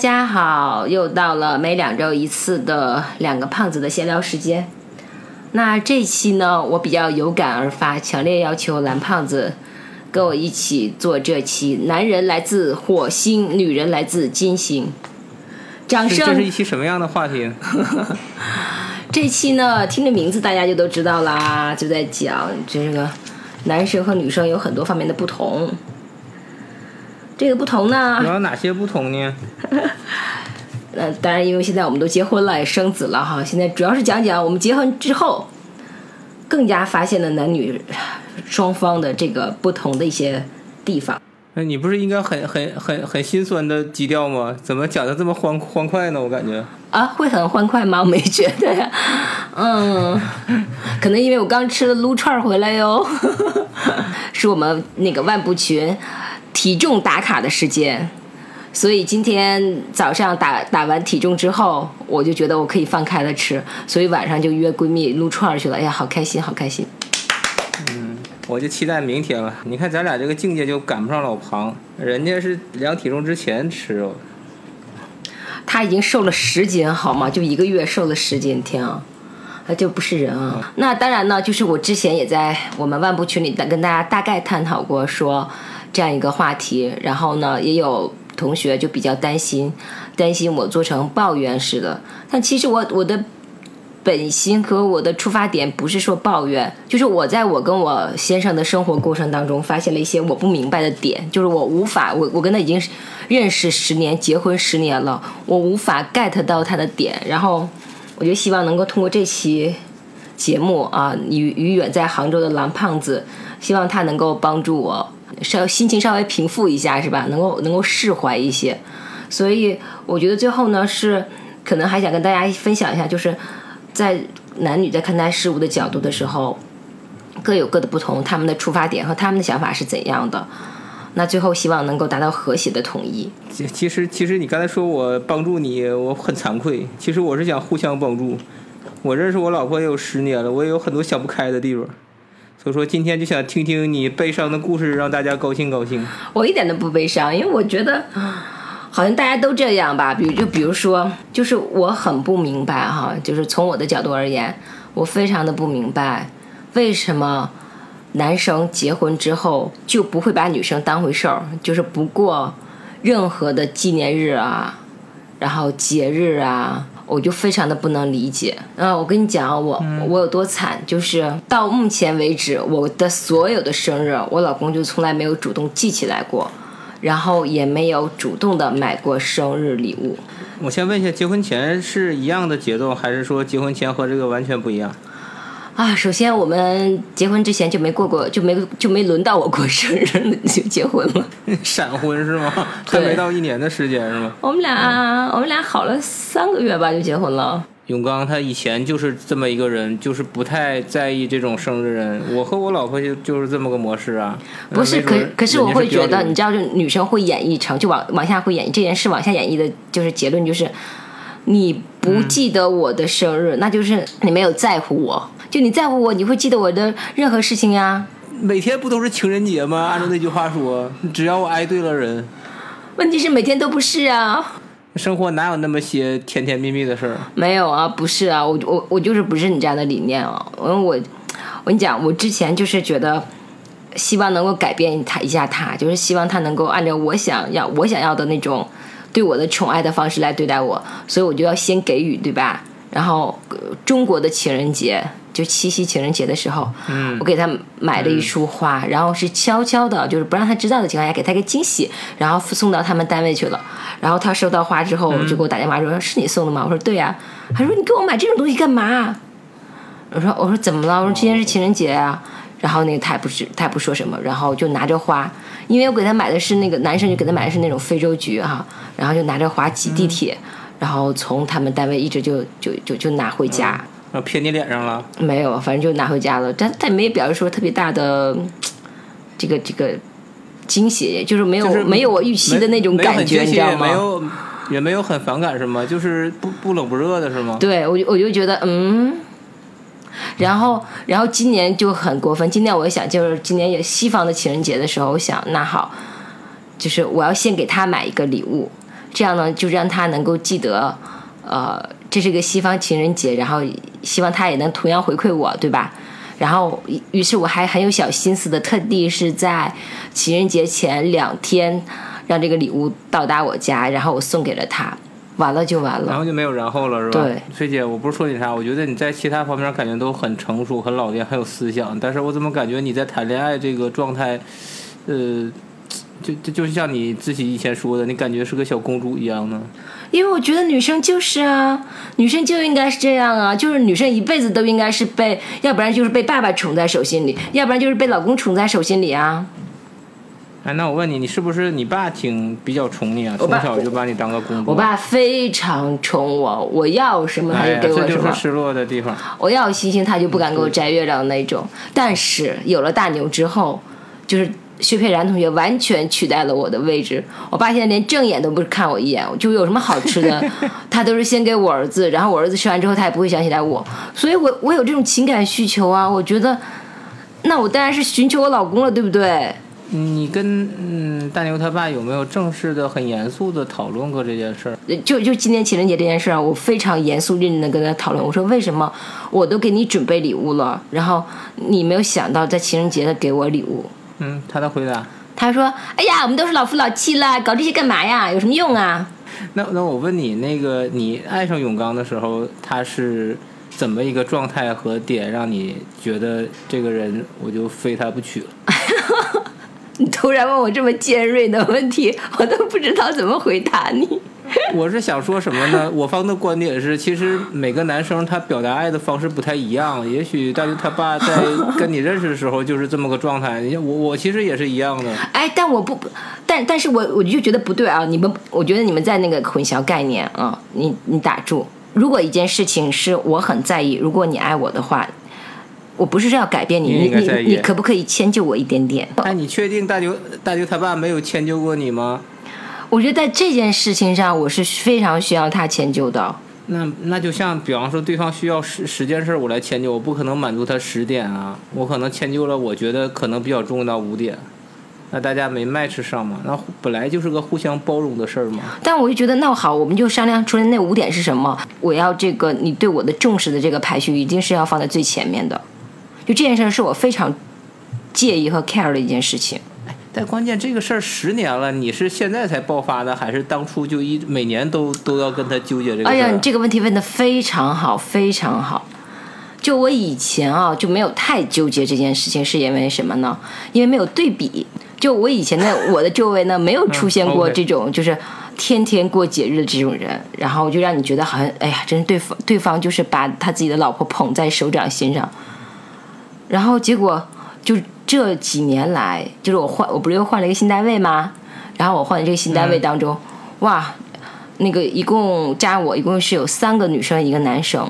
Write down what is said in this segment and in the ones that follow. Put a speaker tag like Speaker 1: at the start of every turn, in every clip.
Speaker 1: 大家好，又到了每两周一次的两个胖子的闲聊时间。那这期呢，我比较有感而发，强烈要求蓝胖子跟我一起做这期。男人来自火星，女人来自金星。掌声！
Speaker 2: 这是一期什么样的话题？
Speaker 1: 这期呢，听着名字大家就都知道啦，就在讲这个男生和女生有很多方面的不同。这个不同呢？
Speaker 2: 有哪些不同呢？
Speaker 1: 那，当然，因为现在我们都结婚了，也生子了哈。现在主要是讲讲我们结婚之后，更加发现了男女双方的这个不同的一些地方。
Speaker 2: 那你不是应该很很很很心酸的基调吗？怎么讲的这么欢欢快呢？我感觉
Speaker 1: 啊，会很欢快吗？我没觉得呀。嗯，可能因为我刚吃了撸串回来哟，是我们那个万步群。体重打卡的时间，所以今天早上打打完体重之后，我就觉得我可以放开了吃，所以晚上就约闺蜜撸串去了。哎呀，好开心，好开心。
Speaker 2: 嗯，我就期待明天了。你看咱俩这个境界就赶不上老庞，人家是量体重之前吃肉。
Speaker 1: 他已经瘦了十斤，好吗？就一个月瘦了十斤，天啊，他就不是人啊。那当然呢，就是我之前也在我们万步群里跟大家大概探讨过说。这样一个话题，然后呢，也有同学就比较担心，担心我做成抱怨式的。但其实我我的本心和我的出发点不是说抱怨，就是我在我跟我先生的生活过程当中，发现了一些我不明白的点，就是我无法，我我跟他已经认识十年，结婚十年了，我无法 get 到他的点。然后我就希望能够通过这期节目啊，与与远在杭州的蓝胖子，希望他能够帮助我。稍心情稍微平复一下是吧？能够能够释怀一些，所以我觉得最后呢是可能还想跟大家分享一下，就是在男女在看待事物的角度的时候，各有各的不同，他们的出发点和他们的想法是怎样的。那最后希望能够达到和谐的统一。
Speaker 2: 其实其实你刚才说我帮助你，我很惭愧。其实我是想互相帮助。我认识我老婆也有十年了，我也有很多想不开的地方。所以说，今天就想听听你悲伤的故事，让大家高兴高兴。
Speaker 1: 我一点都不悲伤，因为我觉得好像大家都这样吧。比如，就比如说，就是我很不明白哈，就是从我的角度而言，我非常的不明白，为什么男生结婚之后就不会把女生当回事儿，就是不过任何的纪念日啊，然后节日啊。我就非常的不能理解，嗯，我跟你讲，我我有多惨，就是到目前为止，我的所有的生日，我老公就从来没有主动记起来过，然后也没有主动的买过生日礼物。
Speaker 2: 我先问一下，结婚前是一样的节奏，还是说结婚前和这个完全不一样？
Speaker 1: 啊，首先我们结婚之前就没过过，就没就没轮到我过生日 就结婚了，
Speaker 2: 闪婚是吗？还没到一年的时间是吗？
Speaker 1: 我们俩我们俩好了三个月吧就结婚了。
Speaker 2: 永刚他以前就是这么一个人，就是不太在意这种生日人。我和我老婆就就是这么个模式啊。
Speaker 1: 不是，可可是我会觉得，你知道，就女生会演绎成，就往往下会演绎这件事，往下演绎的就是结论就是，你不记得我的生日，那就是你没有在乎我。就你在乎我，你会记得我的任何事情呀。
Speaker 2: 每天不都是情人节吗？按照那句话说，只要我爱对了人。
Speaker 1: 问题是每天都不是啊。
Speaker 2: 生活哪有那么些甜甜蜜蜜的事儿？
Speaker 1: 没有啊，不是啊，我我我就是不是你这样的理念啊。因为我我跟你讲，我之前就是觉得希望能够改变他一下，他就是希望他能够按照我想要我想要的那种对我的宠爱的方式来对待我，所以我就要先给予，对吧？然后中国的情人节。就七夕情人节的时候，我给他买了一束花，然后是悄悄的，就是不让他知道的情况下给他个惊喜，然后送到他们单位去了。然后他收到花之后，就给我打电话说：“是你送的吗？”我说：“对呀。”他说：“你给我买这种东西干嘛？”我说：“我说怎么了？我说今天是情人节啊。”然后那个他也不是，他也不说什么，然后就拿着花，因为我给他买的是那个男生就给他买的是那种非洲菊哈，然后就拿着花挤地铁，然后从他们单位一直就就就就拿回家。
Speaker 2: 啊，撇你脸上了？
Speaker 1: 没有，反正就拿回家了。但他也没表示说特别大的这个这个惊喜，就是没有没有我预期的那种感觉，你知道吗？
Speaker 2: 没有，也没有很反感是吗？就是不不冷不热的是吗？
Speaker 1: 对，我我就觉得嗯，然后然后今年就很过分。今年我想就是今年有西方的情人节的时候，我想那好，就是我要先给他买一个礼物。这样呢就让他能够记得，呃，这是个西方情人节，然后希望他也能同样回馈我，对吧？然后于于是我还很有小心思的，特地是在情人节前两天让这个礼物到达我家，然后我送给了他，完了就完了。
Speaker 2: 然后就没有然后了，是吧？
Speaker 1: 对，
Speaker 2: 崔姐，我不是说你啥，我觉得你在其他方面感觉都很成熟、很老练、很有思想，但是我怎么感觉你在谈恋爱这个状态，呃，就就就像你自己以前说的，你感觉是个小公主一样呢？
Speaker 1: 因为我觉得女生就是啊，女生就应该是这样啊，就是女生一辈子都应该是被，要不然就是被爸爸宠在手心里，要不然就是被老公宠在手心里啊。
Speaker 2: 哎，那我问你，你是不是你爸挺比较宠你啊？从小就把你当个公主？
Speaker 1: 我爸非常宠我，我要什么他就给我什么，
Speaker 2: 就是失落的地方。
Speaker 1: 我要星星他就不敢给我摘月亮的那种。但是有了大牛之后，就是薛佩然同学完全取代了我的位置。我爸现在连正眼都不看我一眼，就有什么好吃的，他都是先给我儿子，然后我儿子吃完之后他也不会想起来我，所以我我有这种情感需求啊，我觉得，那我当然是寻求我老公了，对不对？
Speaker 2: 你跟嗯大牛他爸有没有正式的、很严肃的讨论过这件事儿？
Speaker 1: 就就今年情人节这件事儿啊，我非常严肃认真的跟他讨论。我说为什么我都给你准备礼物了，然后你没有想到在情人节的给我礼物？
Speaker 2: 嗯，他的回答。
Speaker 1: 他说：“哎呀，我们都是老夫老妻了，搞这些干嘛呀？有什么用啊
Speaker 2: 那那我问你，那个你爱上永刚的时候，他是怎么一个状态和点，让你觉得这个人我就非他不娶了？？”
Speaker 1: 你突然问我这么尖锐的问题，我都不知道怎么回答你。
Speaker 2: 我是想说什么呢？我方的观点是，其实每个男生他表达爱的方式不太一样。也许大牛他爸在跟你认识的时候就是这么个状态，你我我其实也是一样的。
Speaker 1: 哎，但我不，但但是我我就觉得不对啊！你们，我觉得你们在那个混淆概念啊！你你打住。如果一件事情是我很在意，如果你爱我的话，我不是要改变你，
Speaker 2: 你
Speaker 1: 你可不可以迁就我一点点？
Speaker 2: 哎，你确定大舅大舅他爸没有迁就过你吗？
Speaker 1: 我觉得在这件事情上，我是非常需要他迁就的。
Speaker 2: 那那就像，比方说，对方需要十十件事，我来迁就，我不可能满足他十点啊，我可能迁就了，我觉得可能比较重要的五点，那大家没 match 上嘛？那本来就是个互相包容的事儿嘛。
Speaker 1: 但我就觉得，那好，我们就商量出来那五点是什么。我要这个你对我的重视的这个排序，一定是要放在最前面的。就这件事儿是我非常介意和 care 的一件事情。
Speaker 2: 但关键这个事儿十年了，你是现在才爆发呢，还是当初就一每年都都要跟他纠结这个？
Speaker 1: 哎呀，你这个问题问的非常好，非常好。就我以前啊，就没有太纠结这件事情，是因为什么呢？因为没有对比。就我以前的我的周围呢，没有出现过这种就是天天过节日的这种人，然后就让你觉得好像，哎呀，真是对方对方就是把他自己的老婆捧在手掌心上，然后结果就这几年来，就是我换，我不是又换了一个新单位吗？然后我换的这个新单位当中，哇，那个一共加我一共是有三个女生，一个男生。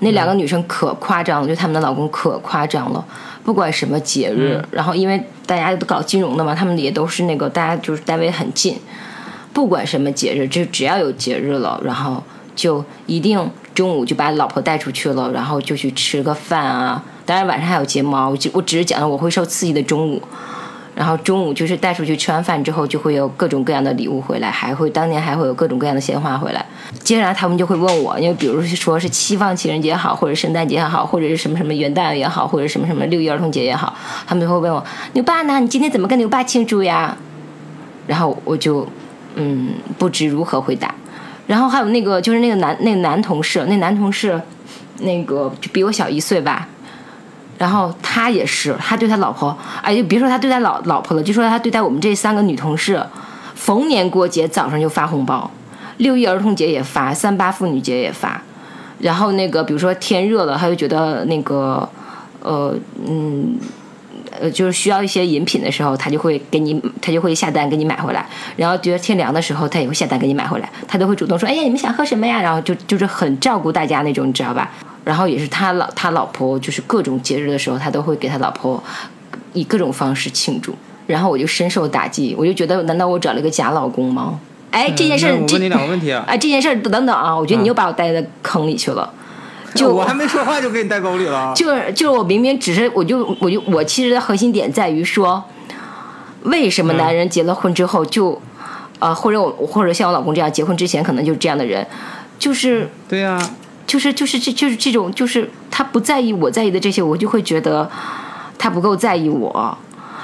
Speaker 1: 那两个女生可夸张了，就他们的老公可夸张了，不管什么节日，
Speaker 2: 嗯
Speaker 1: 然后因为大家都搞金融的嘛，他们也都是那个大家就是单位很近，不管什么节日，就只要有节日了，然后就一定中午就把老婆带出去了，然后就去吃个饭啊。当然晚上还有睫毛，我就我只是讲了我会受刺激的中午，然后中午就是带出去吃完饭之后，就会有各种各样的礼物回来，还会当年还会有各种各样的鲜花回来。接下来他们就会问我，因为比如说是西方情人节好，或者圣诞节也好，或者是什么什么元旦也好，或者什么什么六一儿童节也好，他们就会问我牛爸呢？你今天怎么跟牛爸庆祝呀？然后我就嗯不知如何回答。然后还有那个就是那个男那个男同事，那男同事那个就比我小一岁吧。然后他也是，他对他老婆，哎，就别说他对待老老婆了，就说他对待我们这三个女同事，逢年过节早上就发红包，六一儿童节也发，三八妇女节也发。然后那个比如说天热了，他就觉得那个呃嗯呃就是需要一些饮品的时候，他就会给你，他就会下单给你买回来。然后觉得天凉的时候，他也会下单给你买回来，他都会主动说，哎呀你们想喝什么呀？然后就就是很照顾大家那种，你知道吧？然后也是他老他老婆就是各种节日的时候，他都会给他老婆以各种方式庆祝。然后我就深受打击，我就觉得难道我找了个假老公吗？哎，这件事儿这
Speaker 2: 嗯我问你两个问题啊。
Speaker 1: 哎，这件事儿等等啊，我觉得你又把我带到坑里去了。就
Speaker 2: 我还没说话就给你带沟里了。
Speaker 1: 就是就是我明明只是我就我就我其实的核心点在于说，为什么男人结了婚之后就呃，或者我或者像我老公这样，结婚之前可能就是这样的人，就是
Speaker 2: 对呀、
Speaker 1: 就是就是这就是这种就是他不在意我在意的这些，我就会觉得他不够在意我。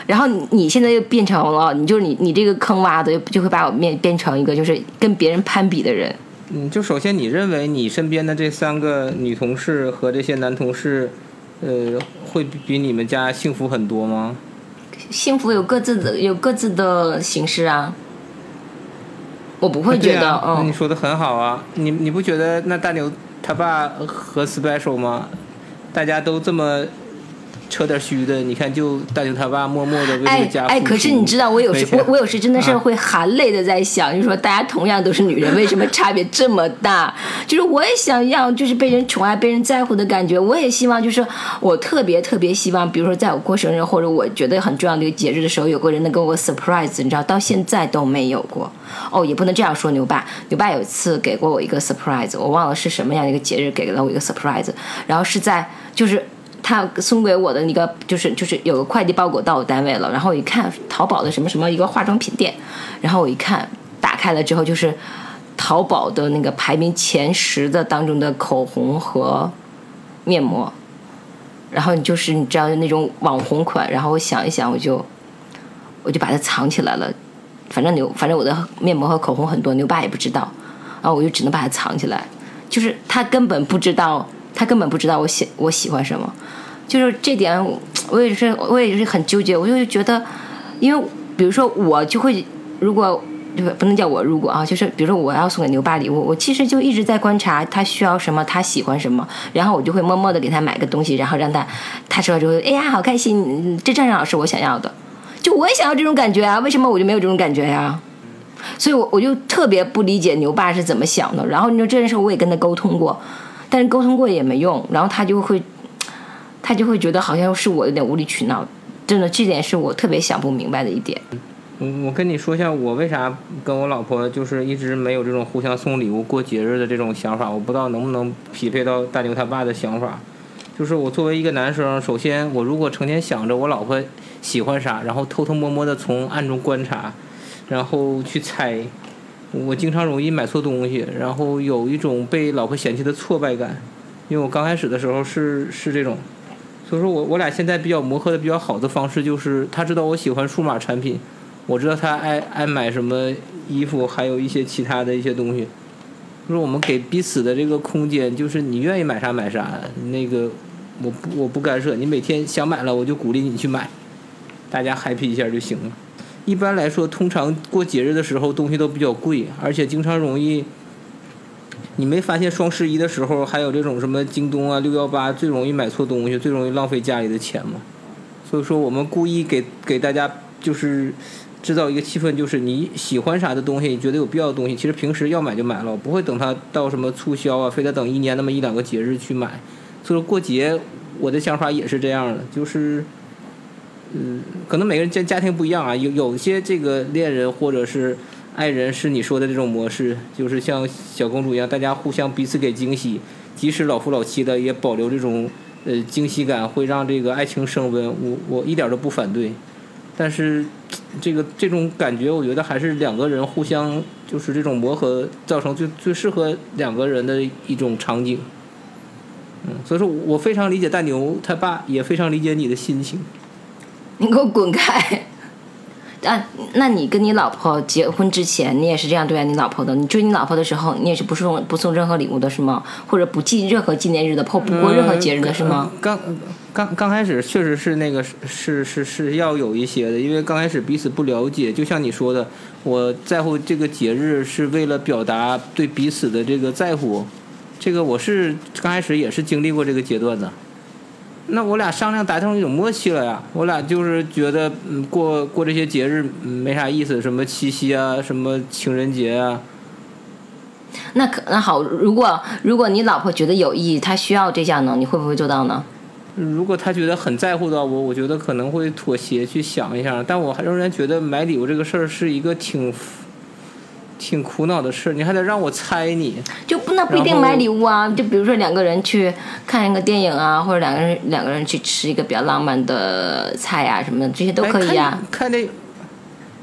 Speaker 1: 然后你你现在又变成了，你就是你你这个坑挖的，就会把我变变成一个就是跟别人攀比的人。
Speaker 2: 嗯，就首先你认为你身边的这三个女同事和这些男同事，呃，会比比你们家幸福很多吗？
Speaker 1: 幸福有各自的有各自的形式啊，我不会觉得，
Speaker 2: 对啊那你
Speaker 1: 嗯，
Speaker 2: 说的很好啊，你你不觉得那大牛他爸和 special 吗？大家都这么扯点虚的，你看就大牛他爸默默的为这家
Speaker 1: 哎，
Speaker 2: 哎
Speaker 1: 可是你知道，我有时我我有时真的是
Speaker 2: 啊
Speaker 1: 会含泪的在想，就是说大家同样都是女人，为什么差别这么大？就是我也想要就是被人宠爱、被人在乎的感觉，我也希望就是我特别特别希望，比如说在我过生日或者我觉得很重要的一个节日的时候，有个人能给我 surprise，你知道，到现在都没有过。哦，也不能这样说牛爸，牛爸有一次给过我一个 surprise，我忘了是什么样的一个节日给了我一个 surprise，然后是在就是。他送给我的那个就是就是有个快递包裹到我单位了，然后我一看淘宝的什么什么一个化妆品店，然后我一看打开了之后就是淘宝的那个排名前十的当中的口红和面膜，然后你就是你知道那种网红款，然后我想一想我就我就把它藏起来了，反正牛反正我的面膜和口红很多，牛爸也不知道，然后我就只能把它藏起来，就是他根本不知道，他根本不知道我喜我喜欢什么，就是这点我也是我也是很纠结，我就觉得，因为比如说我就会如果。对不能叫我如果啊，就是比如说我要送给牛爸礼物，我其实就一直在观察他需要什么，他喜欢什么，然后我就会默默的给他买个东西，然后让他他收到之后，哎呀好开心，这正好是我想要的，就我也想要这种感觉啊，为什么我就没有这种感觉呀、所以我我就特别不理解牛爸是怎么想的。然后你说这件事我也跟他沟通过，但是沟通过也没用，然后他就会他就会觉得好像是我有点无理取闹。真的，这点是我特别想不明白的一点。
Speaker 2: 我我跟你说一下，我为啥跟我老婆就是一直没有这种互相送礼物、过节日的这种想法，我不知道能不能匹配到大牛他爸的想法。就是我作为一个男生，首先我如果成天想着我老婆喜欢啥，然后偷偷摸摸的从暗中观察，然后去猜，我经常容易买错东西，然后有一种被老婆嫌弃的挫败感。因为我刚开始的时候是是这种，所以说我我俩现在比较磨合的比较好的方式就是，他知道我喜欢数码产品，我知道他爱爱买什么衣服，还有一些其他的一些东西。就是我们给彼此的这个空间，就是你愿意买啥买啥，那个我我不干涉，你每天想买了我就鼓励你去买，大家 happy 一下就行了。一般来说，通常过节日的时候东西都比较贵，而且经常容易。你没发现双十一的时候还有这种什么京东啊、六幺八最容易买错东西，最容易浪费家里的钱吗？所以说我们故意给给大家就是制造一个气氛，就是你喜欢啥的东西，觉得有必要的东西，其实平时要买就买了，不会等它到什么促销啊，非得等一年那么一两个节日去买。所以说过节，我的想法也是这样的，就是，嗯，可能每个人家家庭不一样啊，有有些这个恋人或者是爱人是你说的这种模式，就是像小公主一样，大家互相彼此给惊喜，即使老夫老妻的也保留这种呃惊喜感，会让这个爱情升温。我我一点都不反对，但是这个这种感觉，我觉得还是两个人互相就是这种磨合，造成最最适合两个人的一种场景。嗯，所以说我非常理解大牛他爸，也非常理解你的心情。
Speaker 1: 你给我滚开！啊，那你跟你老婆结婚之前，你也是这样对待你老婆的？你追你老婆的时候，你也是不送不送任何礼物的是吗？或者不记任何纪念日的，或不过任何节日的是吗？
Speaker 2: 刚刚刚开始确实是那个是是是要有一些的，因为刚开始彼此不了解，就像你说的，我在乎这个节日是为了表达对彼此的这个在乎，这个我是刚开始也是经历过这个阶段的。那我俩商量达成一种默契了呀，我俩就是觉得嗯过过这些节日嗯没啥意思，什么七夕啊，什么情人节啊，
Speaker 1: 那可那好，如果如果你老婆觉得有意义，她需要这项呢，你会不会做到呢？
Speaker 2: 如果她觉得很在乎到我，我觉得可能会妥协去想一下，但我还仍然觉得买礼物这个事儿是一个挺挺苦恼的事，你还得让我猜你。
Speaker 1: 就不那不一定买礼物啊，就比如说两个人去看一个电影啊，或者两个人两个人去吃一个比较浪漫的菜啊什么的，这些都可以啊。
Speaker 2: 哎看电影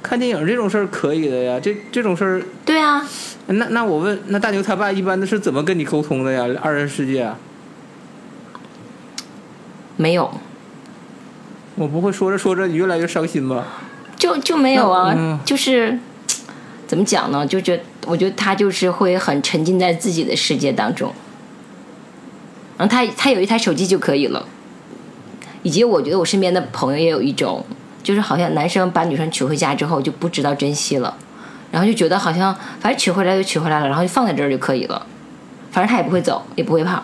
Speaker 2: 看电影这种事儿可以的呀，这这种事儿，
Speaker 1: 对啊，
Speaker 2: 那那我问，那大牛他爸一般的是怎么跟你沟通的呀？二人世界啊，
Speaker 1: 没有，
Speaker 2: 我不会说着说着你越来越伤心吧？
Speaker 1: 就就没有啊，
Speaker 2: 嗯
Speaker 1: 就是怎么讲呢？就觉我觉得他就是会很沉浸在自己的世界当中，然后他他有一台手机就可以了，以及我觉得我身边的朋友也有一种，就是好像男生把女生娶回家之后就不知道珍惜了，然后就觉得好像反正娶回来就娶回来了，然后就放在这儿就可以了，反正他也不会走，也不会跑。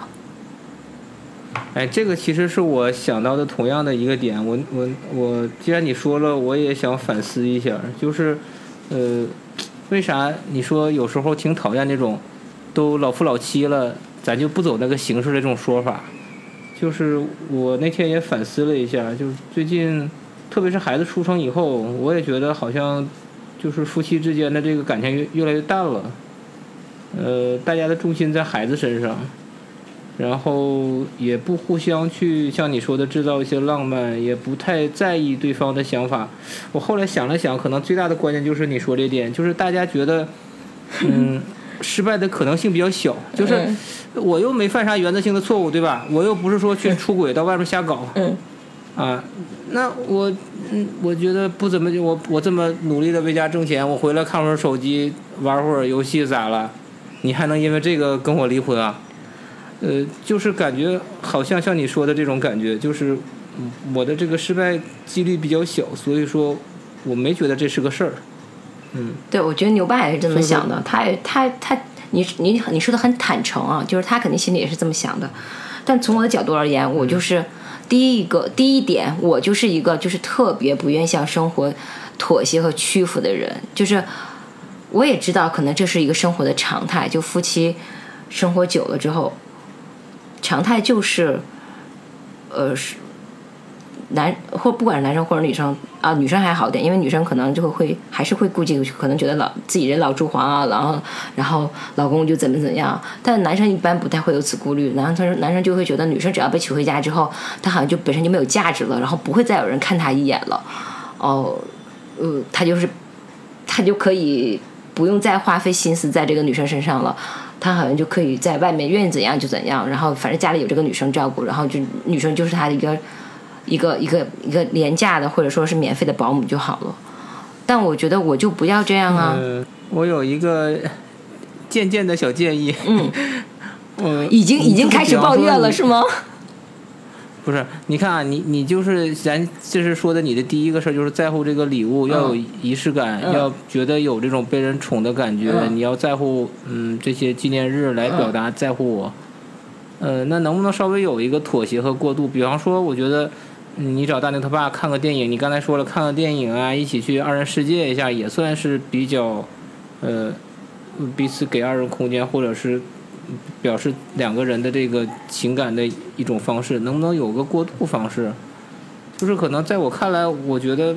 Speaker 2: 哎，这个其实是我想到的同样的一个点。我我我，既然你说了，我也想反思一下，就是，呃，为啥你说有时候挺讨厌那种都老夫老妻了，咱就不走那个形式的这种说法？就是我那天也反思了一下，就是最近，特别是孩子出生以后，我也觉得好像就是夫妻之间的这个感情越越来越淡了。呃，大家的重心在孩子身上。然后也不互相去像你说的制造一些浪漫，也不太在意对方的想法。我后来想了想，可能最大的关键就是你说这点，就是大家觉得，嗯，失败的可能性比较小。就是
Speaker 1: 嗯
Speaker 2: 我又没犯啥原则性的错误，对吧？我又不是说去出轨到外面瞎搞，
Speaker 1: 嗯
Speaker 2: 啊，那我嗯，我觉得不怎么我我这么努力的为家挣钱，我回来看会儿手机，玩会儿游戏咋了？你还能因为这个跟我离婚啊？呃，就是感觉好像像你说的这种感觉，就是嗯我的这个失败几率比较小，所以说我没觉得这是个事儿。嗯，
Speaker 1: 对，我觉得牛爸也是这么想的，他也他他，你你你说的很坦诚啊，就是他肯定心里也是这么想的。但从我的角度而言，我就是第一个第一点，我就是一个就是特别不愿向生活妥协和屈服的人，就是我也知道可能这是一个生活的常态，就夫妻生活久了之后，常态就是，呃是。男或不管是男生或者女生啊，女生还好点，因为女生可能就会会还是会顾忌，可能觉得老自己人老珠黄啊，然后然后老公就怎么怎么样。但男生一般不太会有此顾虑，男生男生就会觉得女生只要被娶回家之后，她好像就本身就没有价值了，然后不会再有人看她一眼了。哦，呃，他就是他就可以不用再花费心思在这个女生身上了。他好像就可以在外面愿意怎样就怎样，然后反正家里有这个女生照顾，然后就女生就是他的一个一个一个一个廉价的或者说是免费的保姆就好了。但我觉得我就不要这样啊，
Speaker 2: 呃，我有一个渐渐的小建议。
Speaker 1: 嗯，
Speaker 2: 嗯，
Speaker 1: 已经已经开始抱怨了是吗？
Speaker 2: 不是，你看啊，你你就是咱就是说的你的第一个事儿，就是在乎这个礼物，要有仪式感，
Speaker 1: 嗯
Speaker 2: 要觉得有这种被人宠的感觉，
Speaker 1: 嗯
Speaker 2: 你要在乎嗯这些纪念日来表达在乎我。呃，那能不能稍微有一个妥协和过渡？比方说，我觉得。嗯你找大牛他爸看个电影，你刚才说了看个电影啊，一起去二人世界一下，也算是比较，呃，彼此给二人空间，或者是表示两个人的这个情感的一种方式，能不能有个过渡方式？就是可能在我看来，我觉得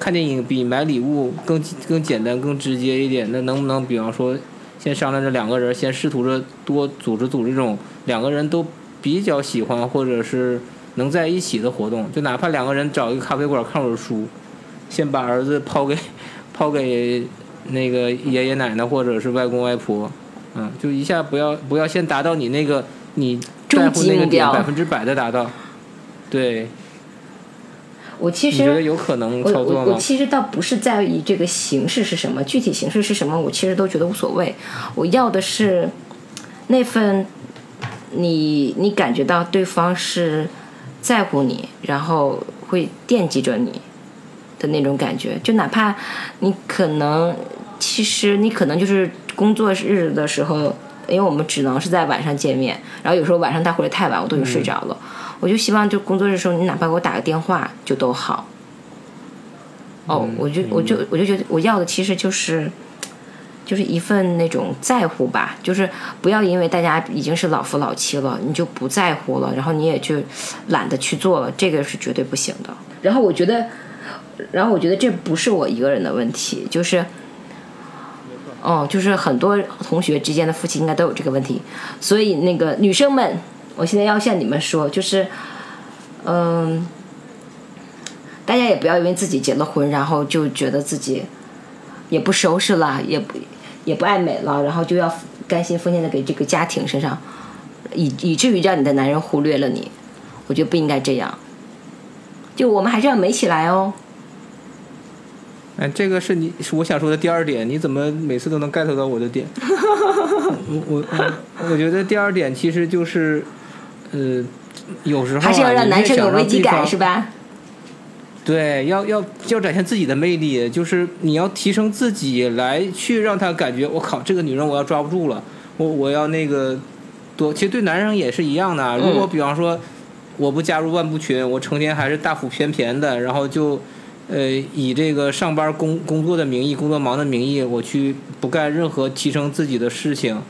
Speaker 2: 看电影比买礼物更更简单、更直接一点。那能不能比方说，先商量着两个人，先试图着多组织组织这种两个人都比较喜欢或者是能在一起的活动，就哪怕两个人找一个咖啡馆看会儿书，先把儿子抛给抛给 那个爷爷奶奶或者是外公外婆。嗯，就一下不要不要先达到你那个你在乎那个点百分之百的达到，对，
Speaker 1: 我其
Speaker 2: 实觉得有可能
Speaker 1: 我
Speaker 2: 操作吗？
Speaker 1: 我我其实倒不是在意这个形式是什么，具体形式是什么，我其实都觉得无所谓。我要的是那份你你感觉到对方是在乎你，然后会惦记着你的那种感觉。就哪怕你可能，其实你可能就是工作日的时候，因为我们只能是在晚上见面，然后有时候晚上他回来太晚，我都已经睡着了。我就希望就工作日的时候，你哪怕给我打个电话就都好。哦，
Speaker 2: 嗯
Speaker 1: 我就我就我就觉得我要的其实就是，就是一份那种在乎吧，就是不要因为大家已经是老夫老妻了，你就不在乎了，然后你也就懒得去做了，这个是绝对不行的。然后我觉得，然后我觉得这不是我一个人的问题，就是，哦，就是很多同学之间的夫妻应该都有这个问题，所以那个女生们，我现在要向你们说，就是，嗯。大家也不要因为自己结了婚，然后就觉得自己也不收拾了，也不也不爱美了，然后就要甘心奉献的给这个家庭身上，以以至于让你的男人忽略了你。我觉得不应该这样。就我们还是要美起来哦。
Speaker 2: 哎，这个是你是我想说的第二点，你怎么每次都能 get 到我的点？我我我我觉得第二点其实就是，呃，有时候、啊、
Speaker 1: 还是要让男生有危机感是
Speaker 2: 吧？
Speaker 1: 吧？
Speaker 2: 对，要要要展现自己的魅力，就是你要提升自己来去让他感觉，我靠，这个女人我要抓不住了，我我要那个多。其实对男生也是一样的，如果比方说我不加入万步群，我成天还是大腹便便的，然后就呃以这个上班工工作的名义、工作忙的名义，我去不干任何提升自己的事情，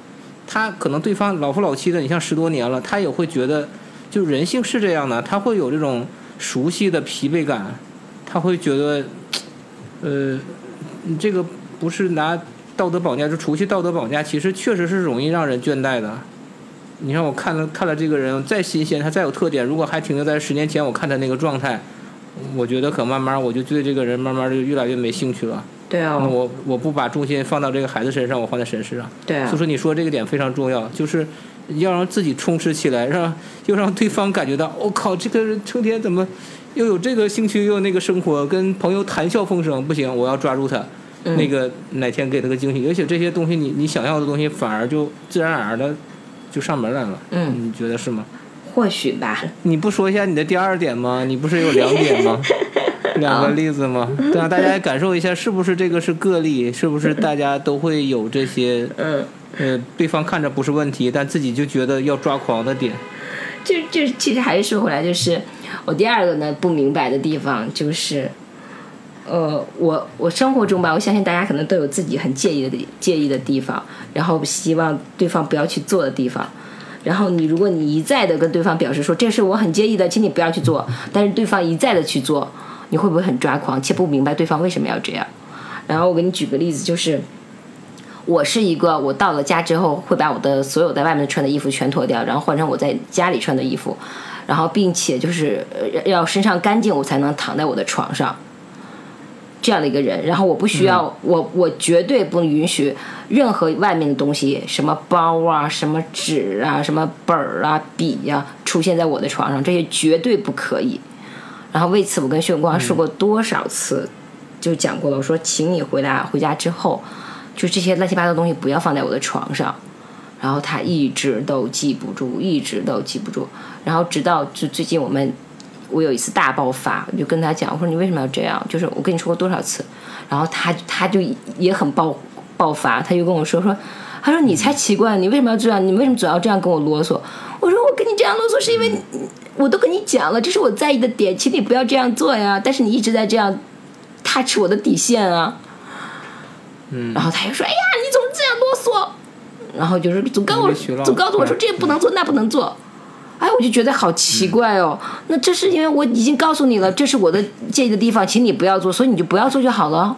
Speaker 2: 他可能对方老夫老妻的，你像十多年了，他也会觉得，就人性是这样的，他会有这种。熟悉的疲惫感，他会觉得，呃，这个不是拿道德绑架，就除去道德绑架，其实确实是容易让人倦怠的。你看，我看了看了这个人再新鲜，他再有特点，如果还停留在十年前我看他那个状态，我觉得可慢慢我就对这个人慢慢就越来越没兴趣了。
Speaker 1: 对啊、
Speaker 2: 那我我不把重心放到这个孩子身上，我放在神身上。
Speaker 1: 对啊
Speaker 2: 所以说你说这个点非常重要，就是要让自己充实起来，让又让对方感觉到，我、靠，这个人成天怎么又有这个兴趣，又有那个生活，跟朋友谈笑风生，不行，我要抓住他，
Speaker 1: 嗯
Speaker 2: 那个哪天给他个惊喜，而且这些东西你你想要的东西，反而就自然而然的就上门来了。
Speaker 1: 嗯，
Speaker 2: 你觉得是吗？
Speaker 1: 或许吧。
Speaker 2: 你不说一下你的第二点吗？你不是有两点吗？两个例子吗？对啊大家感受一下，是不是这个是个例？是不是大家都会有这些？
Speaker 1: 嗯，
Speaker 2: 呃，对方看着不是问题，但自己就觉得要抓狂的点。
Speaker 1: 就就其实还是说回来，就是我第二个呢不明白的地方就是，呃，我我生活中吧，我相信大家可能都有自己很介意的介意的地方，然后希望对方不要去做的地方。然后你如果你一再的跟对方表示说这是我很介意的，请你不要去做，但是对方一再的去做，你会不会很抓狂，且不明白对方为什么要这样？然后我给你举个例子，就是我是一个，我到了家之后会把我的所有在外面穿的衣服全脱掉，然后换成我在家里穿的衣服，然后并且就是要身上干净，我才能躺在我的床上。这样的一个人，然后我不需要，我我绝对不允许任何外面的东西，什么包啊、什么纸啊、什么本儿啊、笔呀、出现在我的床上，这些绝对不可以。然后为此，我跟薛永光说过多少次，就讲过了。我说，请你回来回家之后，就这些乱七八糟的东西不要放在我的床上。然后他一直都记不住，一直都记不住。然后直到就最近我们，我有一次大爆发，我就跟他讲，我说你为什么要这样？就是我跟你说过多少次。然后他他就也很爆爆发，他就跟我说说，他说你才奇怪，你为什么要这样？你为什么总要这样跟我啰嗦？我说我跟你这样啰嗦是因为我都跟你讲了，这是我在意的点，请你不要这样做呀。但是你一直在这样 touch 我的底线啊。
Speaker 2: 嗯，
Speaker 1: 然后他又说：“哎呀，你总是这样啰嗦。”然后就是总跟我总告诉我说这不能做那不能做。哎，我就觉得好奇怪哦。那这是因为我已经告诉你了，这是我的介意的地方，请你不要做，所以你就不要做就好了。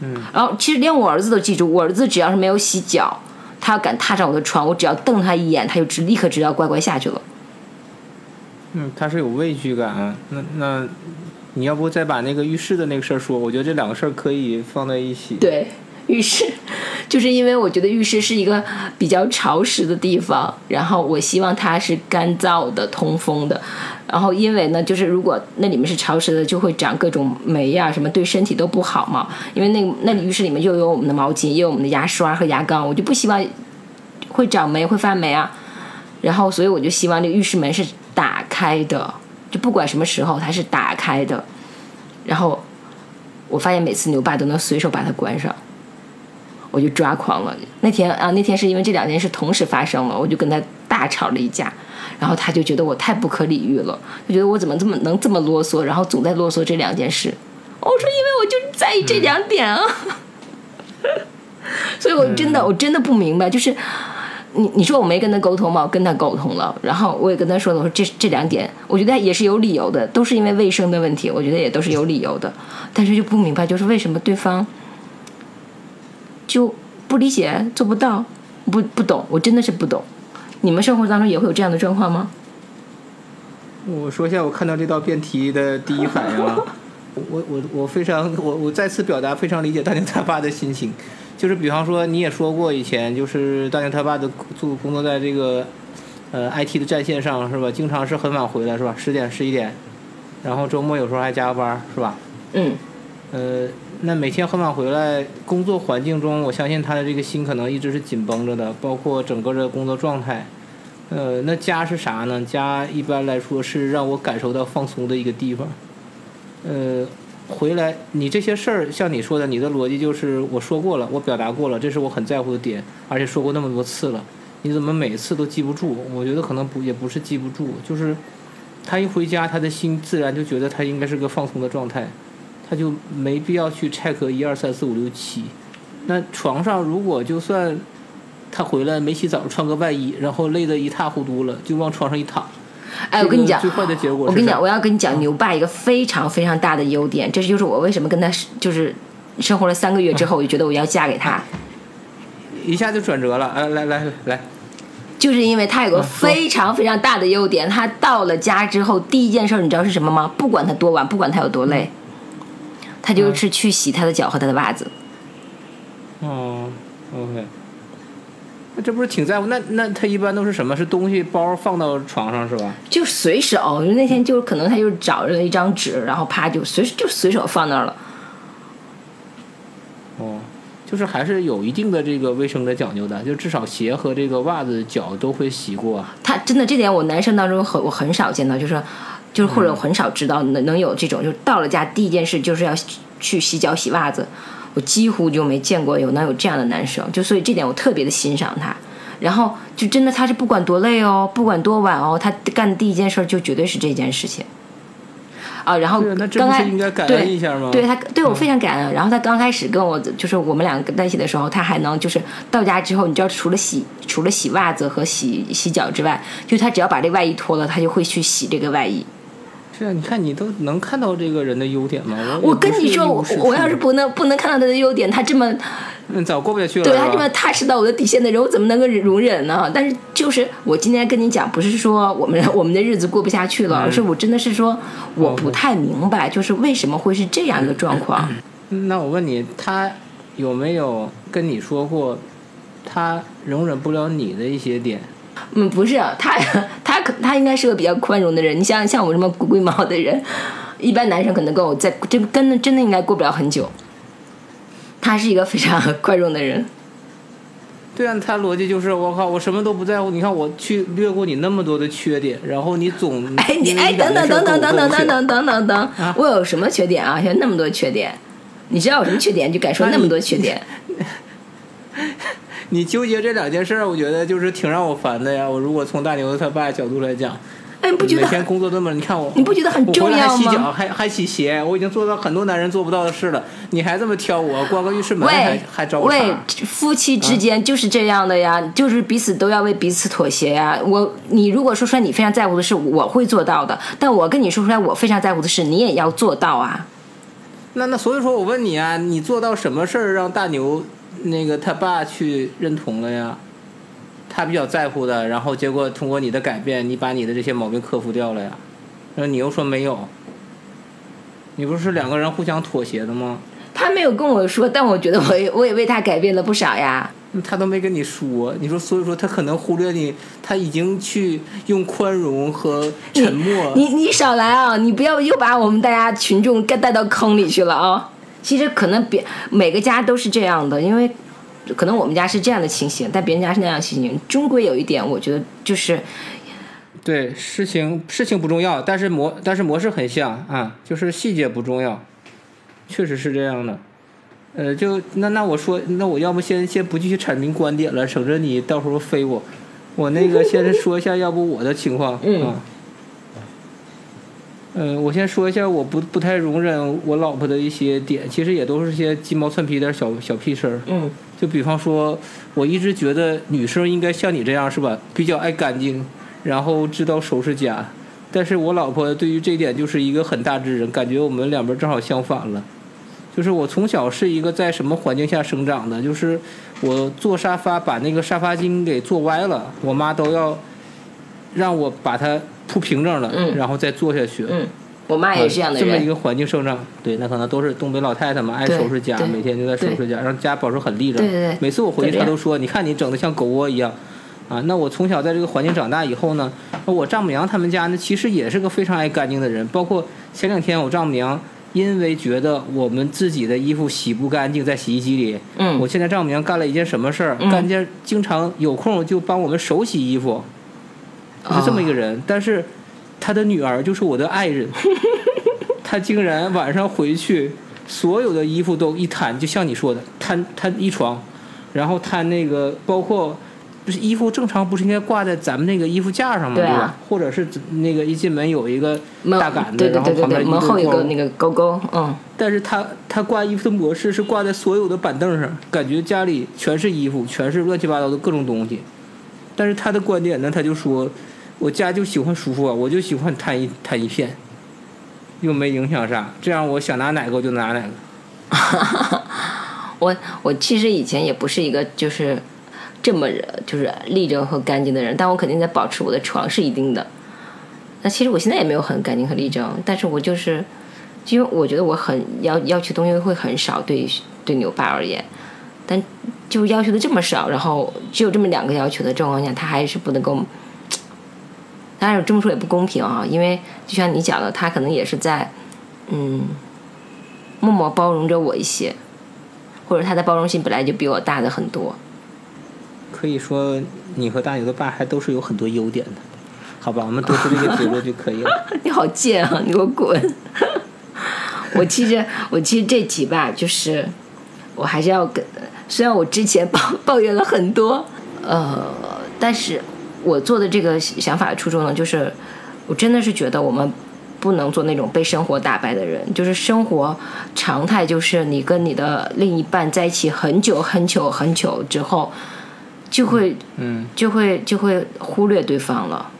Speaker 2: 嗯。
Speaker 1: 然后其实连我儿子都记住，我儿子只要是没有洗脚，他要敢踏上我的床，我只要瞪他一眼，他就知立刻知道乖乖下去了。
Speaker 2: 嗯，他是有畏惧感。那那，你要不再把那个浴室的那个事儿说？我觉得这两个事儿可以放在一起。
Speaker 1: 对，浴室，就是因为我觉得浴室是一个比较潮湿的地方，然后我希望它是干燥的、通风的。然后因为呢，就是如果那里面是潮湿的，就会长各种霉呀、什么对身体都不好嘛。因为那那里浴室里面又有我们的毛巾，也有我们的牙刷和牙膏，我就不希望会长霉、会发霉啊。然后所以我就希望这个浴室门是打开的，就不管什么时候它是打开的。然后我发现每次牛爸都能随手把它关上。我就抓狂了。那天啊，那天是因为这两件事同时发生了，我就跟他大吵了一架，然后他就觉得我太不可理喻了，就觉得我怎么这么能这么啰嗦，然后总在啰嗦这两件事。我说因为我就在意这两点啊，所以我真的我真的不明白，就是你你说我没跟他沟通吗？我跟他沟通了，然后我也跟他说了，我说这这两点，我觉得也是有理由的，都是因为卫生的问题，我觉得也都是有理由的，但是就不明白，就是为什么对方。就不理解，做不到，不不懂，我真的是不懂。你们生活当中也会有这样的状况吗？
Speaker 2: 我说一下我看到这道辩题的第一反应啊，我我我非常我我再次表达非常理解大牛他爸的心情，就是比方说你也说过以前就是大牛他爸的做工作在这个呃 IT 的战线上是吧？经常是很晚回来是吧？十点十一点，然后周末有时候还加个班是吧？
Speaker 1: 嗯，
Speaker 2: 呃，那每天很晚回来，工作环境中，我相信他的这个心可能一直是紧绷着的，包括整个的工作状态。呃，那家是啥呢？家一般来说是让我感受到放松的一个地方。呃，回来你这些事儿，像你说的，你的逻辑就是我说过了，我表达过了，这是我很在乎的点，而且说过那么多次了，你怎么每次都记不住？我觉得可能不也不是记不住，就是他一回家，他的心自然就觉得他应该是个放松的状态，他就没必要去 check 一二三四五六七。那床上如果就算他回来没洗澡，穿个外衣，然后累得一塌糊涂了，就往床上一躺。
Speaker 1: 哎，我跟你讲，
Speaker 2: 最坏的结果，
Speaker 1: 我跟你讲，我要跟你讲牛爸一个非常非常大的优点，这就是我为什么跟他就是生活了三个月之后，我就觉得我要嫁给他，
Speaker 2: 一下就转折了。啊，来来来，
Speaker 1: 就是因为他有个非常非常大的优点，他到了家之后第一件事你知道是什么吗？不管他多晚，不管他有多累，他就是去洗他的脚和他的袜子。
Speaker 2: 哦，OK。那这不是挺在乎？那那他一般都是什么？是东西包放到床上是吧？
Speaker 1: 就随手，就那天就可能他就找着了一张纸，然后啪就随就随手放那儿了。
Speaker 2: 哦，就是还是有一定的这个卫生的讲究的，就至少鞋和这个袜子脚都会洗过。
Speaker 1: 他真的这点我男生当中很我很少见到，就是就是或者很少知道能能有这种，就到了家第一件事就是要去洗脚洗袜子。我几乎就没见过有能有这样的男生，就所以这点我特别的欣赏他。然后就真的他是不管多累哦，不管多晚哦，他干的第一件事就绝对是这件事情。啊，然后刚开对对他对我非常感恩。然后他刚开始跟我就是我们两个在一起的时候，他还能就是到家之后，你知道除了洗除了洗袜子和洗洗脚之外，就他只要把这外衣脱了，他就会去洗这个外衣。
Speaker 2: 是啊，你看你都能看到这个人的优点吗？
Speaker 1: 我我跟你说，我我要是不能不能看到他的优点，他这么，
Speaker 2: 嗯，早过不下去了。
Speaker 1: 对他这么踏实到我的底线的人，我怎么能够容忍呢？但是就是我今天跟你讲，不是说我们我们的日子过不下去了，而是我真的是说我不太明白，就是为什么会是这样一个状况。
Speaker 2: 那我问你，他有没有跟你说过，他容忍不了你的一些点？
Speaker 1: 嗯，不是他，他可他应该是个比较宽容的人。你像像我这么龟龟毛的人，一般男生可能跟我在这跟的真的应该过不了很久。他是一个非常 宽容的人。
Speaker 2: 对啊，他逻辑就是我靠，我什么都不在乎。你看我去略过你那么多的缺点，然后你总
Speaker 1: 哎你哎等等等等等等等等等等等，我有什么缺点啊？现在那么多缺点，你知道有什么缺点就敢说那么多缺点。
Speaker 2: 你纠结这两件事儿，我觉得就是挺让我烦的呀。我如果从大牛他爸角度来讲，
Speaker 1: 哎，不觉得
Speaker 2: 每天工作那么，你看我，
Speaker 1: 你不觉得很重要
Speaker 2: 吗？洗脚还还洗鞋，我已经做到很多男人做不到的事了，你还这么挑我？关个浴室门还还找我
Speaker 1: 喂，夫妻之间就是这样的呀，就是彼此都要为彼此妥协呀。我你如果说出来你非常在乎的事，我会做到的。但我跟你说出来我非常在乎的事，你也要做到啊。
Speaker 2: 那那所以说我问你啊，你做到什么事儿让大牛？那个他爸去认同了呀，他比较在乎的，然后结果通过你的改变，你把你的这些毛病克服掉了呀，然后你又说没有，你不是两个人互相妥协的吗？
Speaker 1: 他没有跟我说，但我觉得我也 我也为他改变了不少呀。
Speaker 2: 他都没跟你说，你说所以说他可能忽略你，他已经去用宽容和沉默。
Speaker 1: 你你少来啊！你不要又把我们大家群众该带到坑里去了啊！其实可能别每个家都是这样的，因为可能我们家是这样的情形，但别人家是那样情形。终归有一点，我觉得就是，
Speaker 2: 对事情事情不重要，但是模但是模式很像啊，就是细节不重要，确实是这样的。呃，就那那我说，那我要不先先不继续阐明观点了，省着你到时候飞我。我那个先说一下，要不我的情况
Speaker 1: 嗯。
Speaker 2: 嗯，我先说一下，我不不太容忍我老婆的一些点，其实也都是些鸡毛蒜皮点小小屁事儿。
Speaker 1: 嗯，
Speaker 2: 就比方说，我一直觉得女生应该像你这样是吧，比较爱干净，然后知道收拾家。但是我老婆对于这点就是一个很大之人，感觉我们两边正好相反了。就是我从小是一个在什么环境下生长的，就是我坐沙发把那个沙发巾给坐歪了，我妈都要让我把它。铺平整了，然后再坐下去。
Speaker 1: 嗯，我妈也是这样的人。
Speaker 2: 这么一个环境生长，对，那可能都是东北老太太嘛，爱收拾家，每天就在收拾家，让家保持很立正。
Speaker 1: 对对对
Speaker 2: 每次我回去，她都说：“你看你整的像狗窝一样。”啊，那我从小在这个环境长大以后呢，那我丈母娘他们家呢，其实也是个非常爱干净的人。包括前两天我丈母娘因为觉得我们自己的衣服洗不干净，在洗衣机里，
Speaker 1: 嗯
Speaker 2: 我现在丈母娘干了一件什么事儿？
Speaker 1: 嗯
Speaker 2: 干件经常有空就帮我们手洗衣服，是这么一个人。但是他的女儿就是我的爱人，他竟然晚上回去，所有的衣服都一摊，就像你说的，摊摊一床，然后摊那个包括。不是衣服正常不是应该挂在咱们那个衣服架上吗？
Speaker 1: 对啊
Speaker 2: 吧？或者是那个一进门有一个大杆子，
Speaker 1: 对对
Speaker 2: 然后旁边
Speaker 1: 门后有个那个钩钩，嗯，
Speaker 2: 但是他他挂衣服的模式是挂在所有的板凳上，感觉家里全是衣服，全是乱七八糟的各种东西。但是他的观点呢，他就说，我家就喜欢舒服啊，我就喜欢摊一摊一片，又没影响啥，这样我想拿哪个我就拿哪个。
Speaker 1: 我我其实以前也不是一个就是这么就是立正和干净的人，但我肯定在保持我的床是一定的。那其实我现在也没有很干净和立正，但是我就是因为我觉得我很要要求东西会很少，对对牛爸而言，但就要求的这么少，然后只有这么两个要求的状况下，他还是不能够。当然，这么说也不公平啊，因为就像你讲的，他可能也是在，嗯，默默包容着我一些，或者他的包容性本来就比我大的很多。
Speaker 2: 可以说你和大牛的爸还都是有很多优点的，好吧？我们得出这个结论就可以了。
Speaker 1: 你好贱啊！你给我滚！我其实我其实这集吧，就是我还是要跟，虽然我之前抱抱怨了很多，呃，但是我做的这个想法的初衷呢，就是我真的是觉得我们不能做那种被生活打败的人，就是生活常态就是你跟你的另一半在一起很久很久很久之后，就会
Speaker 2: 嗯
Speaker 1: 就会就会忽略对方了，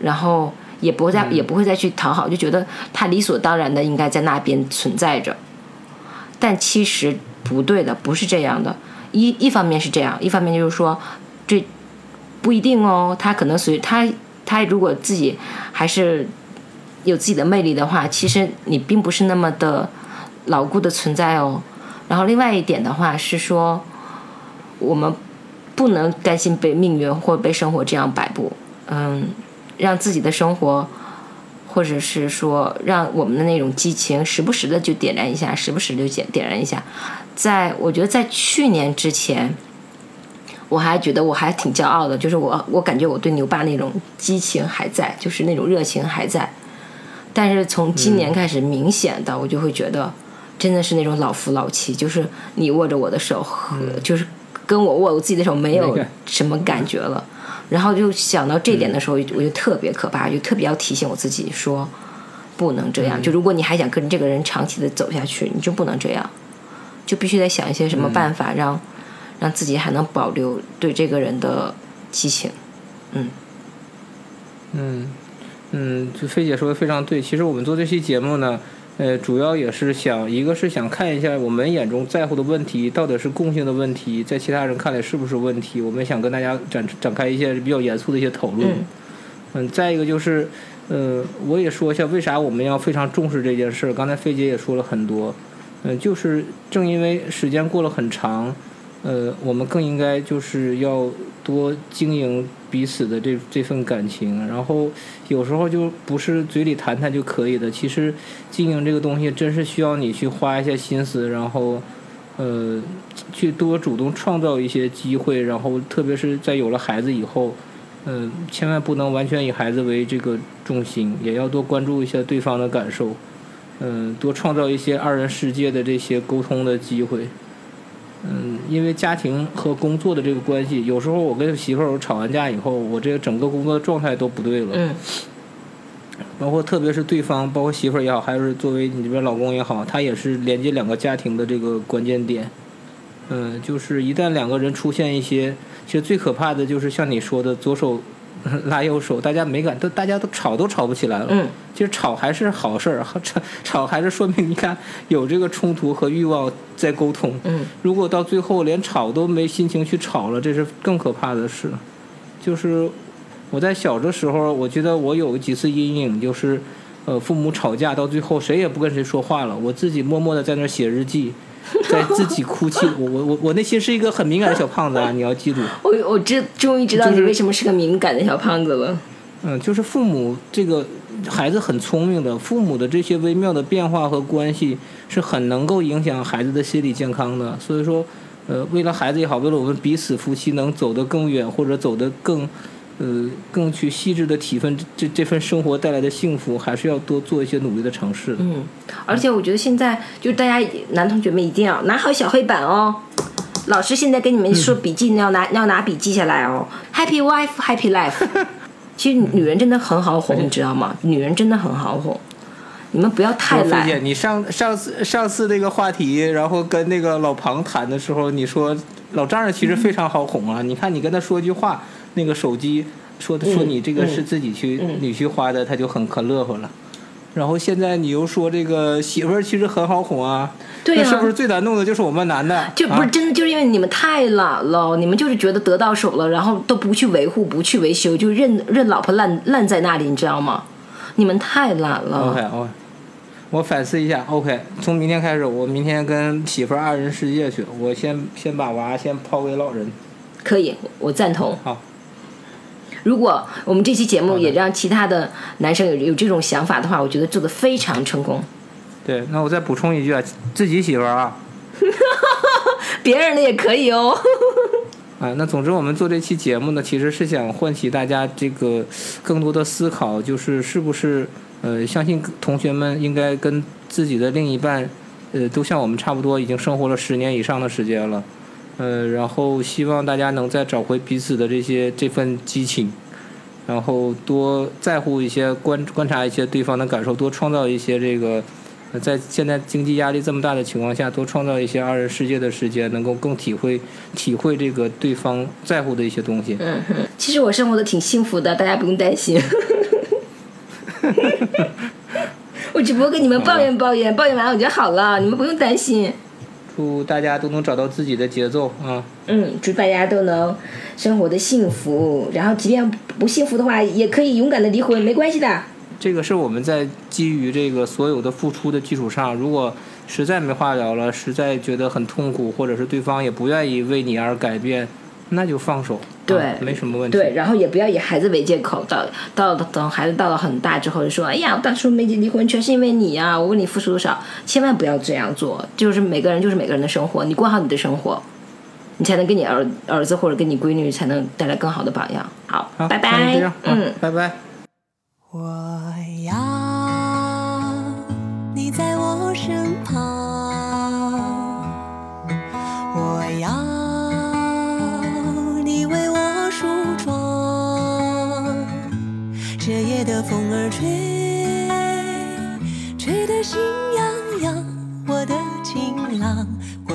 Speaker 1: 然后也不会再、也不会再去讨好，就觉得他理所当然的应该在那边存在着，但其实不对的，不是这样的。一一方面是这样，一方面就是说，这不一定哦，他可能随他他如果自己还是有自己的魅力的话，其实你并不是那么的牢固的存在哦。然后另外一点的话是说，我们不能担心被命运或被生活这样摆布，嗯，让自己的生活，或者是说让我们的那种激情时不时的就点燃一下，时不时就点点燃一下。在我觉得在去年之前，我还觉得我还挺骄傲的，就是我我感觉我对牛爸那种激情还在，就是那种热情还在。但是从今年开始，明显的我就会觉得，真的是那种老夫老妻，就是你握着我的手和，就是跟我握我自己的手没有什么感觉了。然后就想到这点的时候，我就特别可怕，就特别要提醒我自己说，不能这样。就如果你还想跟这个人长期的走下去，你就不能这样，就必须得想一些什么办法让、让自己还能保留对这个人的激情。
Speaker 2: 嗯嗯，嗯就菲姐说的非常对。其实我们做这期节目呢，呃，主要也是想，一个是想看一下我们眼中在乎的问题到底是共性的问题，在其他人看来是不是问题。我们想跟大家展展开一些比较严肃的一些讨论。
Speaker 1: 嗯
Speaker 2: 嗯，再一个就是，呃，我也说一下为啥我们要非常重视这件事儿。刚才菲姐也说了很多，嗯、就是正因为时间过了很长，呃，我们更应该就是要多经营彼此的这这份感情，然后有时候就不是嘴里谈谈就可以的，其实经营这个东西真是需要你去花一些心思，然后。呃，去多主动创造一些机会，然后特别是在有了孩子以后，嗯，千万不能完全以孩子为这个重心，也要多关注一下对方的感受，嗯，多创造一些二人世界的这些沟通的机会。嗯，因为家庭和工作的这个关系，有时候我跟媳妇儿吵完架以后，我这个整个工作状态都不对了。
Speaker 1: 嗯
Speaker 2: 包括特别是对方，包括媳妇儿也好，还是作为你这边老公也好，他也是连接两个家庭的这个关键点。嗯，就是一旦两个人出现一些，其实最可怕的就是像你说的左手 拉右手，大家没敢，都大家都吵都吵不起来了。
Speaker 1: 嗯
Speaker 2: 其实吵还是好事儿，吵吵还是说明你看有这个冲突和欲望在沟通。
Speaker 1: 嗯
Speaker 2: 如果到最后连吵都没心情去吵了，这是更可怕的事。就是我在小的时候，我觉得我有几次阴影，就是呃，父母吵架到最后谁也不跟谁说话了，我自己默默的在那儿写日记，在自己哭泣。我我我我内心是一个很敏感的小胖子啊，你要记住。
Speaker 1: 我我知终于知道你为什么是个敏感的小胖子了。
Speaker 2: 嗯，就是父母这个孩子很聪明的，父母的这些微妙的变化和关系是很能够影响孩子的心理健康的。所以说，呃，为了孩子也好，为了我们彼此夫妻能走得更远，或者走得更，呃，更去细致的体分这这份生活带来的幸福，还是要多做一些努力的尝试的。
Speaker 1: 嗯，而且我觉得现在就大家男同学们一定要拿好小黑板哦。老师现在跟你们说笔记，你要拿要拿笔记下来哦。Happy wife, happy life。其实女人真的很好哄，你知道吗？女人真的很好哄，你们不要太
Speaker 2: 我
Speaker 1: 懒。
Speaker 2: 姐，你上上次上次那个话题，然后跟那个老庞谈的时候，你说老丈人其实非常好哄啊。你看你跟他说一句话，那个手机说的说你这个是自己去
Speaker 1: 嗯
Speaker 2: 女婿花的，他就很可乐呵了。然后现在你又说这个媳妇儿其实很好哄啊，
Speaker 1: 对呀、
Speaker 2: 那是不是最难弄的就是我们男的？
Speaker 1: 就不是
Speaker 2: 啊
Speaker 1: 真的，就是因为你们太懒了，你们就是觉得得到手了，然后都不去维护，不去维修，就任任老婆烂烂在那里，你知道吗？你们太懒了。
Speaker 2: OK OK，我反思一下。OK，从明天开始，我明天跟媳妇儿二人世界去。我先先把娃先抛给老人。
Speaker 1: 可以，我赞同。
Speaker 2: 好，
Speaker 1: 如果我们这期节目也让其他的男生有有这种想法的话，我觉得做的非常成功。
Speaker 2: 对，那我再补充一句啊，自己媳妇儿啊。
Speaker 1: 别人的也可以哦。
Speaker 2: 啊，那总之我们做这期节目呢，其实是想唤起大家这个更多的思考，就是是不是呃，相信同学们应该跟自己的另一半，呃，都像我们差不多已经生活了十年以上的时间了，呃，然后希望大家能再找回彼此的这些这份激情，然后多在乎一些观观察一些对方的感受，多创造一些这个。呃在现在经济压力这么大的情况下，多创造一些二人世界的时间，能够更体会体会这个对方在乎的一些东西。
Speaker 1: 嗯，其实我生活的挺幸福的，大家不用担心。我只不过跟你们抱怨抱怨，抱怨完我就好了，你们不用担心。
Speaker 2: 祝大家都能找到自己的节奏啊！
Speaker 1: 嗯，祝大家都能生活的幸福，然后即便不幸福的话，也可以勇敢的离婚，没关系的。
Speaker 2: 这个是我们在基于这个所有的付出的基础上，如果实在没话聊了，实在觉得很痛苦，或者是对方也不愿意为你而改变，那就放手，
Speaker 1: 对
Speaker 2: 啊没什么问题。
Speaker 1: 对，然后也不要以孩子为借口，到到等孩子到了很大之后就说，哎呀，我当初没离婚全是因为你呀、我为你付出多少，千万不要这样做。就是每个人就是每个人的生活，你过好你的生活，你才能给你儿儿子或者给你闺女才能带来更好的榜样。好，
Speaker 2: 好，
Speaker 1: 拜拜嗯。
Speaker 2: 拜拜。
Speaker 3: 我要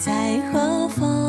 Speaker 3: 在何方？